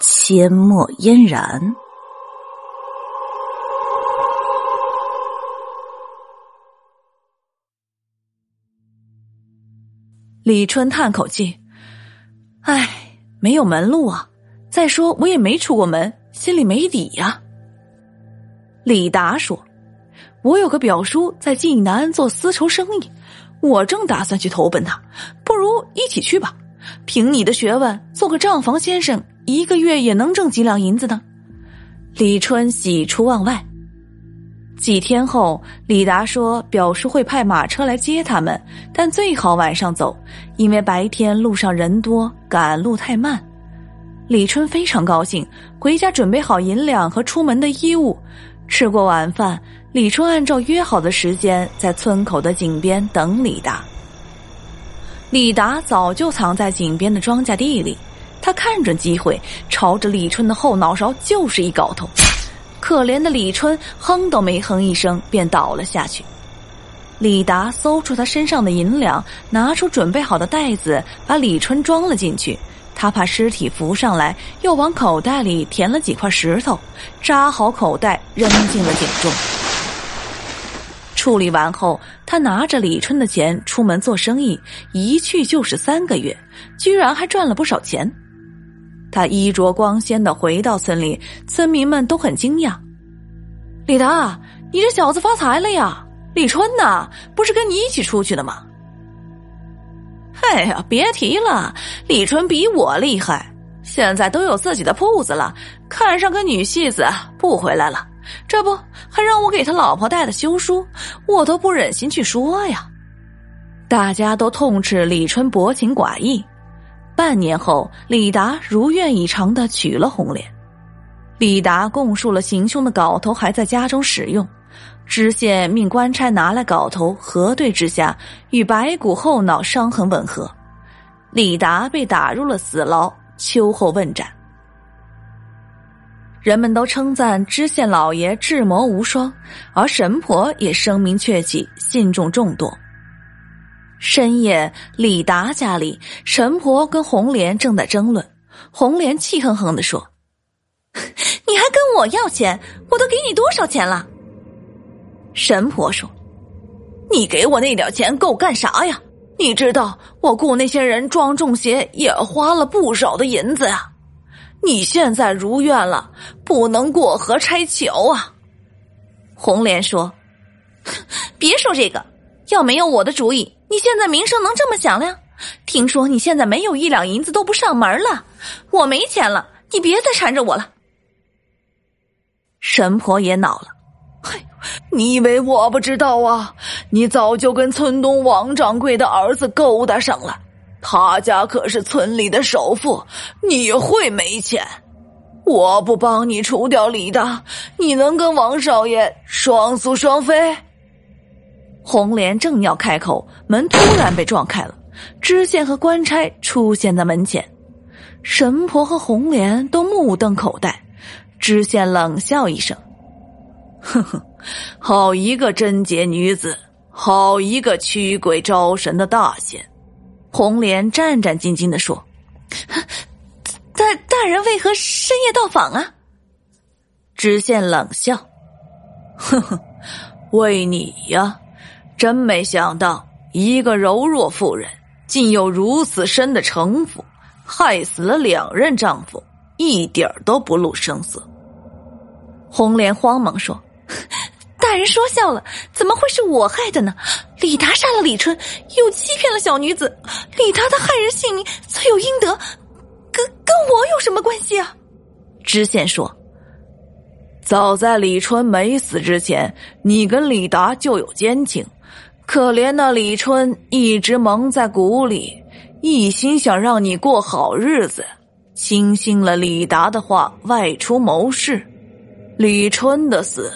阡陌嫣然。李春叹口气：“唉，没有门路啊！再说我也没出过门，心里没底呀。”李达说：“我有个表叔在济南做丝绸生意，我正打算去投奔他，不如一起去吧。凭你的学问，做个账房先生，一个月也能挣几两银子呢。”李春喜出望外。几天后，李达说：“表叔会派马车来接他们，但最好晚上走，因为白天路上人多，赶路太慢。”李春非常高兴，回家准备好银两和出门的衣物。吃过晚饭，李春按照约好的时间在村口的井边等李达。李达早就藏在井边的庄稼地里，他看准机会，朝着李春的后脑勺就是一镐头。可怜的李春哼都没哼一声，便倒了下去。李达搜出他身上的银两，拿出准备好的袋子，把李春装了进去。他怕尸体浮上来，又往口袋里填了几块石头，扎好口袋，扔进了井中。处理完后，他拿着李春的钱出门做生意，一去就是三个月，居然还赚了不少钱。他衣着光鲜的回到村里，村民们都很惊讶：“李达，你这小子发财了呀！李春呐，不是跟你一起出去的吗？”哎呀，别提了，李春比我厉害，现在都有自己的铺子了，看上个女戏子不回来了，这不还让我给他老婆带的休书，我都不忍心去说呀。大家都痛斥李春薄情寡义。半年后，李达如愿以偿的娶了红莲，李达供述了行凶的镐头还在家中使用。知县命官差拿来镐头核对之下，与白骨后脑伤痕吻合。李达被打入了死牢，秋后问斩。人们都称赞知县老爷智谋无双，而神婆也声名鹊起，信众众多。深夜，李达家里，神婆跟红莲正在争论。红莲气哼哼的说：“ 你还跟我要钱？我都给你多少钱了？”神婆说：“你给我那点钱够干啥呀？你知道我雇那些人装中邪也花了不少的银子啊！你现在如愿了，不能过河拆桥啊！”红莲说：“别说这个，要没有我的主意，你现在名声能这么响亮？听说你现在没有一两银子都不上门了，我没钱了，你别再缠着我了。”神婆也恼了。嘿，你以为我不知道啊？你早就跟村东王掌柜的儿子勾搭上了，他家可是村里的首富，你会没钱？我不帮你除掉李大，你能跟王少爷双宿双飞？红莲正要开口，门突然被撞开了，知县和官差出现在门前，神婆和红莲都目瞪口呆，知县冷笑一声。哼哼，好一个贞洁女子，好一个驱鬼招神的大仙。红莲战战兢兢的说：“大大人为何深夜到访啊？”知县冷笑：“哼哼，为你呀，真没想到一个柔弱妇人竟有如此深的城府，害死了两任丈夫，一点都不露声色。”红莲慌忙说。大人说笑了，怎么会是我害的呢？李达杀了李春，又欺骗了小女子，李达的害人性命，罪有应得，跟跟我有什么关系啊？知县说：“早在李春没死之前，你跟李达就有奸情。可怜那李春一直蒙在鼓里，一心想让你过好日子，轻信了李达的话，外出谋事。李春的死，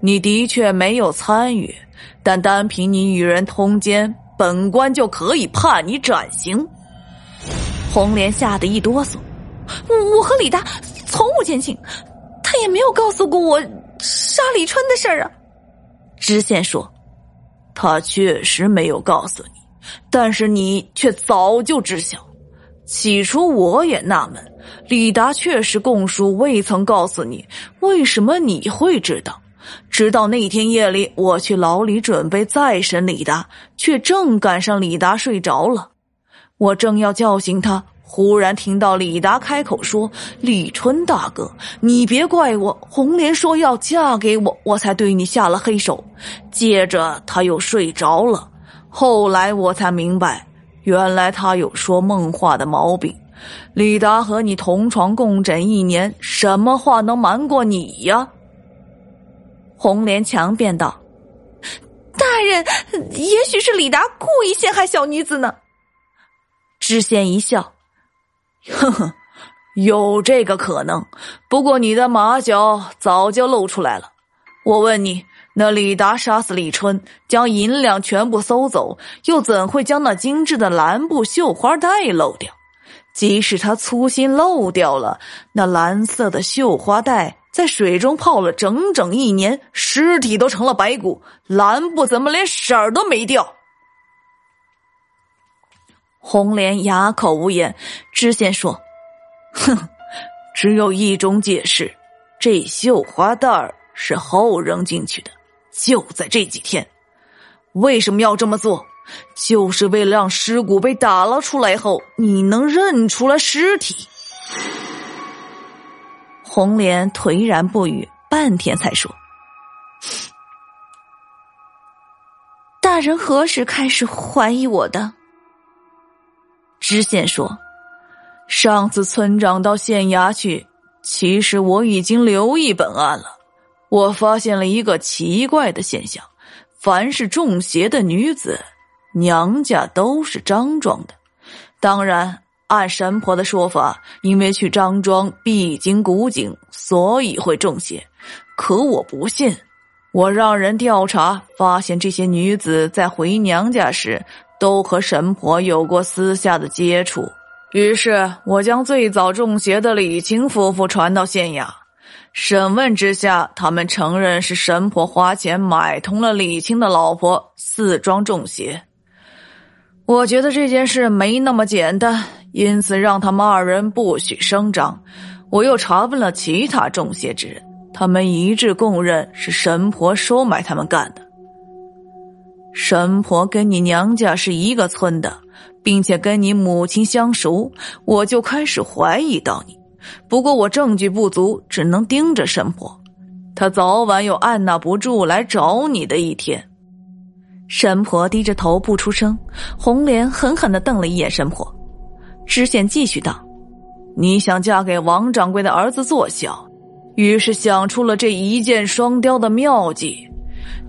你的确没有参与，但单凭你与人通奸，本官就可以判你斩刑。红莲吓得一哆嗦，我和李达从无奸情，他也没有告诉过我杀李春的事儿啊。知县说：“他确实没有告诉你，但是你却早就知晓。起初我也纳闷，李达确实供述未曾告诉你，为什么你会知道？直到那天夜里，我去牢里准备再审李达，却正赶上李达睡着了。我正要叫醒他。”忽然听到李达开口说：“李春大哥，你别怪我。红莲说要嫁给我，我才对你下了黑手。接着他又睡着了。后来我才明白，原来他有说梦话的毛病。李达和你同床共枕一年，什么话能瞒过你呀？”红莲强辩道：“大人，也许是李达故意陷害小女子呢。”知县一笑。呵呵，有这个可能，不过你的马脚早就露出来了。我问你，那李达杀死李春，将银两全部搜走，又怎会将那精致的蓝布绣花带漏掉？即使他粗心漏掉了，那蓝色的绣花带在水中泡了整整一年，尸体都成了白骨，蓝布怎么连色儿都没掉？红莲哑口无言。知县说：“哼，只有一种解释，这绣花袋儿是后扔进去的，就在这几天。为什么要这么做？就是为了让尸骨被打捞出来后，你能认出来尸体。”红莲颓然不语，半天才说：“大人何时开始怀疑我的？”知县说：“上次村长到县衙去，其实我已经留意本案了。我发现了一个奇怪的现象：凡是中邪的女子，娘家都是张庄的。当然，按神婆的说法，因为去张庄必经古井，所以会中邪。可我不信。我让人调查，发现这些女子在回娘家时。”都和神婆有过私下的接触，于是我将最早中邪的李青夫妇传到县衙，审问之下，他们承认是神婆花钱买通了李青的老婆四庄中邪。我觉得这件事没那么简单，因此让他们二人不许声张。我又查问了其他中邪之人，他们一致供认是神婆收买他们干的。神婆跟你娘家是一个村的，并且跟你母亲相熟，我就开始怀疑到你。不过我证据不足，只能盯着神婆，她早晚有按捺不住来找你的一天。神婆低着头不出声，红莲狠狠的瞪了一眼神婆。知县继续道：“你想嫁给王掌柜的儿子做小，于是想出了这一箭双雕的妙计。”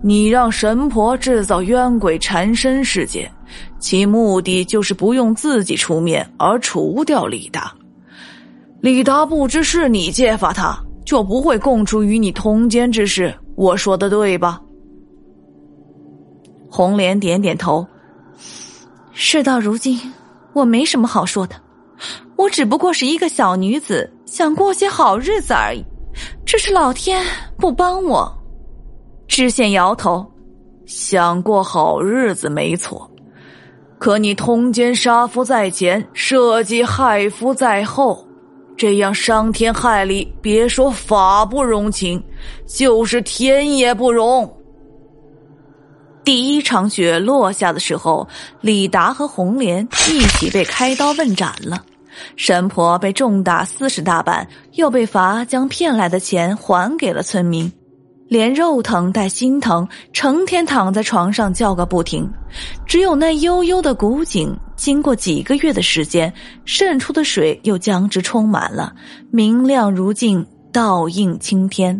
你让神婆制造冤鬼缠身事件，其目的就是不用自己出面而除掉李达。李达不知是你揭发他，就不会供出与你通奸之事。我说的对吧？红莲点点头。事到如今，我没什么好说的。我只不过是一个小女子，想过些好日子而已。只是老天不帮我。知县摇头，想过好日子没错，可你通奸杀夫在前，设计害夫在后，这样伤天害理，别说法不容情，就是天也不容。第一场雪落下的时候，李达和红莲一起被开刀问斩了，神婆被重打四十大板，又被罚将骗来的钱还给了村民。连肉疼带心疼，成天躺在床上叫个不停。只有那悠悠的古井，经过几个月的时间，渗出的水又将之充满了，明亮如镜，倒映青天。